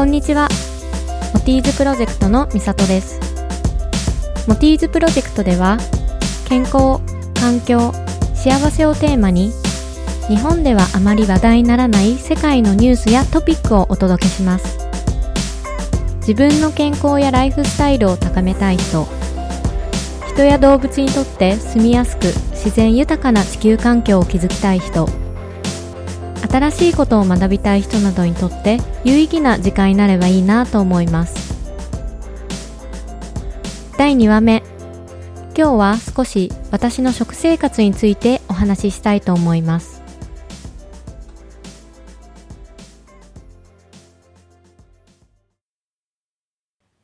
こんにちは。モティーズプロジェクトのみさとです。モティーズプロジェクトでは、健康、環境、幸せをテーマに、日本ではあまり話題にならない世界のニュースやトピックをお届けします。自分の健康やライフスタイルを高めたい人、人や動物にとって住みやすく自然豊かな地球環境を築きたい人、新しいことを学びたい人などにとって有意義な時間になればいいなと思います。第2話目。今日は少し私の食生活についてお話ししたいと思います。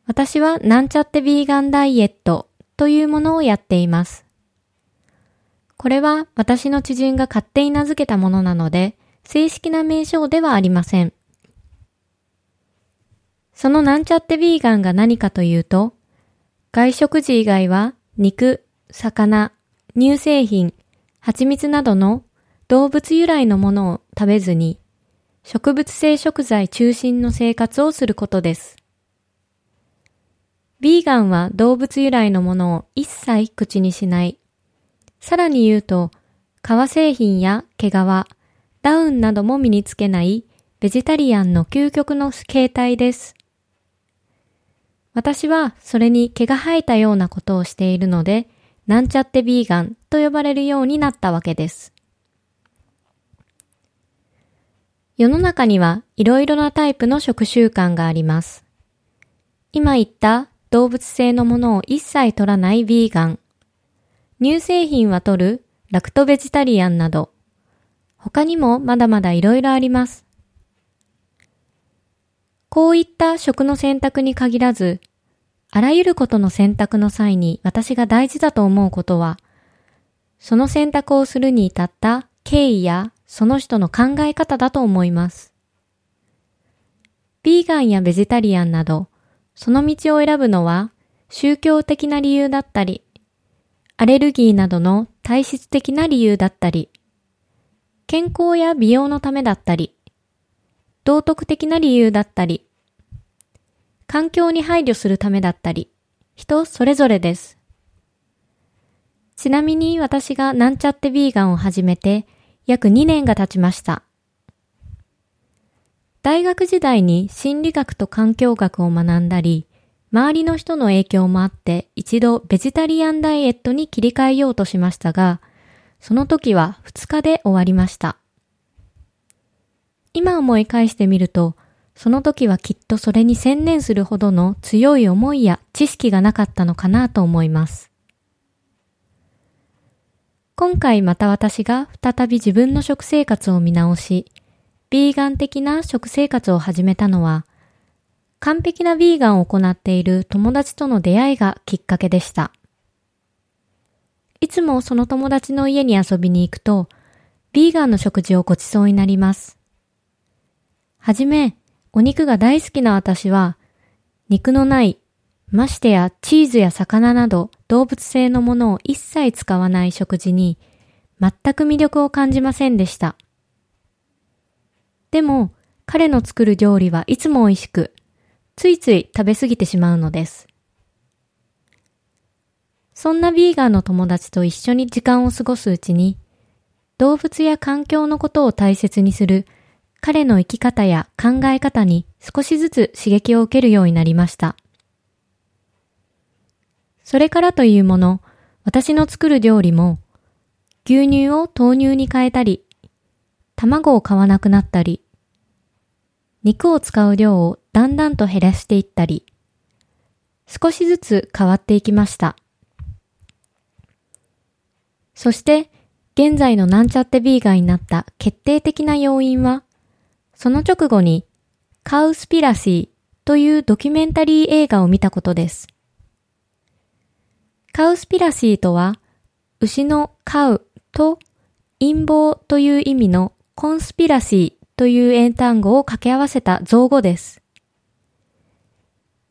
私はなんちゃってビーガンダイエットというものをやっています。これは私の知人が勝手に名付けたものなので、正式な名称ではありません。そのなんちゃってビーガンが何かというと、外食時以外は肉、魚、乳製品、蜂蜜などの動物由来のものを食べずに、植物性食材中心の生活をすることです。ビーガンは動物由来のものを一切口にしない。さらに言うと、革製品や毛皮、ダウンなども身につけないベジタリアンの究極の形態です。私はそれに毛が生えたようなことをしているので、なんちゃってビーガンと呼ばれるようになったわけです。世の中にはいろいろなタイプの食習慣があります。今言った動物性のものを一切取らないビーガン。乳製品は取るラクトベジタリアンなど、他にもまだまだいろいろあります。こういった食の選択に限らず、あらゆることの選択の際に私が大事だと思うことは、その選択をするに至った経緯やその人の考え方だと思います。ビーガンやベジタリアンなど、その道を選ぶのは宗教的な理由だったり、アレルギーなどの体質的な理由だったり、健康や美容のためだったり、道徳的な理由だったり、環境に配慮するためだったり、人それぞれです。ちなみに私がなんちゃってビーガンを始めて約2年が経ちました。大学時代に心理学と環境学を学んだり、周りの人の影響もあって一度ベジタリアンダイエットに切り替えようとしましたが、その時は2日で終わりました。今思い返してみると、その時はきっとそれに専念するほどの強い思いや知識がなかったのかなと思います。今回また私が再び自分の食生活を見直し、ビーガン的な食生活を始めたのは、完璧なビーガンを行っている友達との出会いがきっかけでした。いつもその友達の家に遊びに行くと、ビーガンの食事をごちそうになります。はじめ、お肉が大好きな私は、肉のない、ましてやチーズや魚など動物性のものを一切使わない食事に、全く魅力を感じませんでした。でも、彼の作る料理はいつも美味しく、ついつい食べ過ぎてしまうのです。そんなビーガンの友達と一緒に時間を過ごすうちに、動物や環境のことを大切にする彼の生き方や考え方に少しずつ刺激を受けるようになりました。それからというもの、私の作る料理も、牛乳を豆乳に変えたり、卵を買わなくなったり、肉を使う量をだんだんと減らしていったり、少しずつ変わっていきました。そして、現在のなんちゃってビーガンになった決定的な要因は、その直後に、カウスピラシーというドキュメンタリー映画を見たことです。カウスピラシーとは、牛のカウと陰謀という意味のコンスピラシーという英単語を掛け合わせた造語です。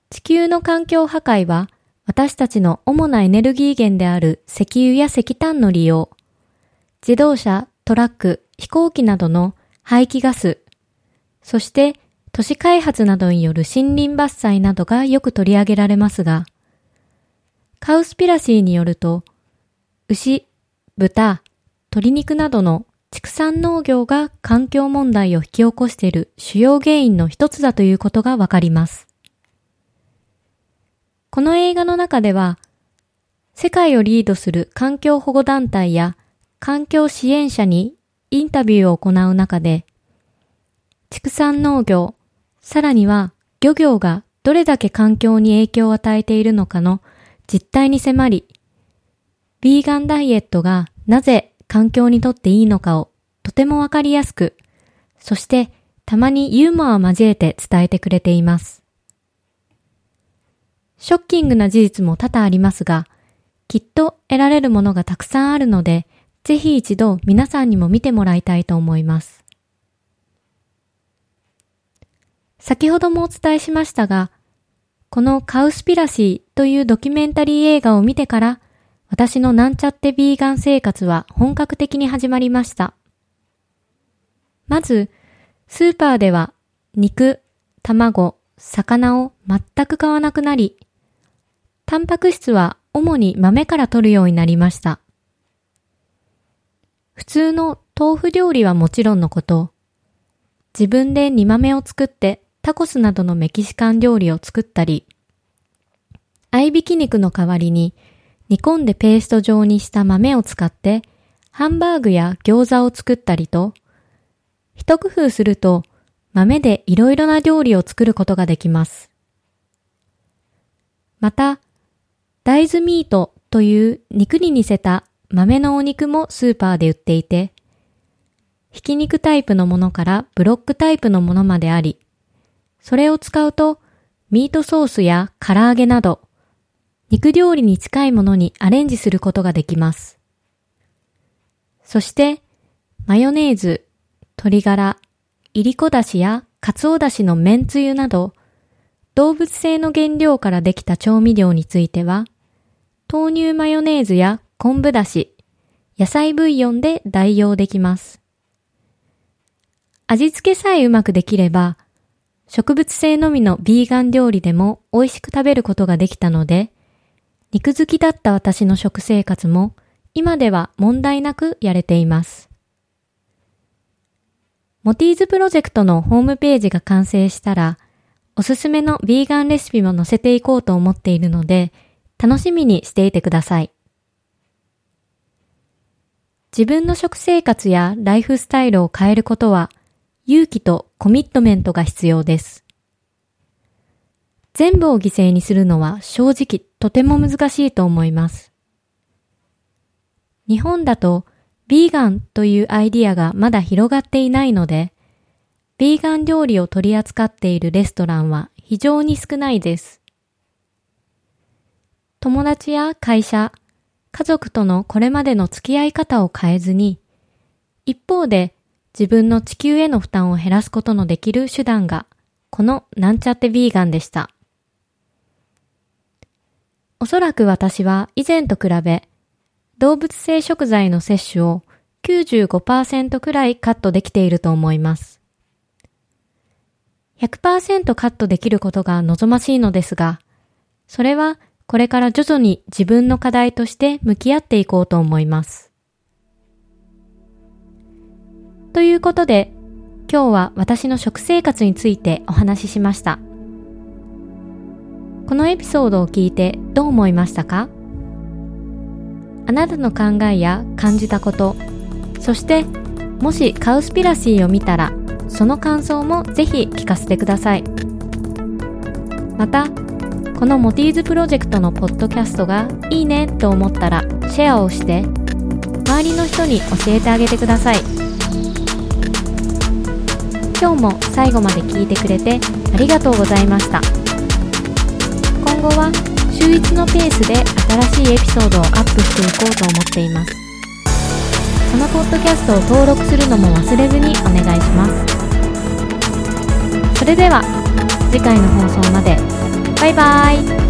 地球の環境破壊は私たちの主なエネルギー源である石油や石炭の利用、自動車、トラック、飛行機などの排気ガス、そして都市開発などによる森林伐採などがよく取り上げられますが、カウスピラシーによると、牛、豚、鶏肉などの畜産農業が環境問題を引き起こしている主要原因の一つだということがわかります。この映画の中では、世界をリードする環境保護団体や環境支援者にインタビューを行う中で、畜産農業、さらには漁業がどれだけ環境に影響を与えているのかの実態に迫り、ビーガンダイエットがなぜ環境にとっていいのかをとてもわかりやすく、そしてたまにユーモアを交えて伝えてくれています。ショッキングな事実も多々ありますが、きっと得られるものがたくさんあるので、ぜひ一度皆さんにも見てもらいたいと思います。先ほどもお伝えしましたが、このカウスピラシーというドキュメンタリー映画を見てから、私のなんちゃってビーガン生活は本格的に始まりました。まず、スーパーでは肉、卵、魚を全く買わなくなり、タンパク質は主に豆から取るようになりました。普通の豆腐料理はもちろんのこと、自分で煮豆を作ってタコスなどのメキシカン料理を作ったり、合いびき肉の代わりに煮込んでペースト状にした豆を使ってハンバーグや餃子を作ったりと、一工夫すると豆でいろいろな料理を作ることができます。また、大豆ミートという肉に似せた豆のお肉もスーパーで売っていて、ひき肉タイプのものからブロックタイプのものまであり、それを使うとミートソースや唐揚げなど肉料理に近いものにアレンジすることができます。そしてマヨネーズ、鶏ガラ、いりこだしやかつおだしの麺つゆなど動物性の原料からできた調味料については豆乳マヨネーズや昆布だし、野菜ブイヨンで代用できます。味付けさえうまくできれば、植物性のみのビーガン料理でも美味しく食べることができたので、肉好きだった私の食生活も今では問題なくやれています。モティーズプロジェクトのホームページが完成したら、おすすめのビーガンレシピも載せていこうと思っているので、楽しみにしていてください。自分の食生活やライフスタイルを変えることは勇気とコミットメントが必要です。全部を犠牲にするのは正直とても難しいと思います。日本だとビーガンというアイディアがまだ広がっていないので、ビーガン料理を取り扱っているレストランは非常に少ないです。友達や会社、家族とのこれまでの付き合い方を変えずに、一方で自分の地球への負担を減らすことのできる手段が、このなんちゃってビーガンでした。おそらく私は以前と比べ、動物性食材の摂取を95%くらいカットできていると思います。100%カットできることが望ましいのですが、それはこれから徐々に自分の課題として向き合っていこうと思います。ということで、今日は私の食生活についてお話ししました。このエピソードを聞いてどう思いましたか？あなたの考えや感じたこと、そしてもしカウスピラシーを見たら、その感想もぜひ聞かせてください。また、このモティーズプロジェクトのポッドキャストがいいねと思ったらシェアをして周りの人に教えてあげてください。今日も最後まで聞いてくれてありがとうございました。今後は週1のペースで新しいエピソードをアップしていこうと思っています。このポッドキャストを登録するのも忘れずにお願いします。それでは次回の放送まで。バイバイ。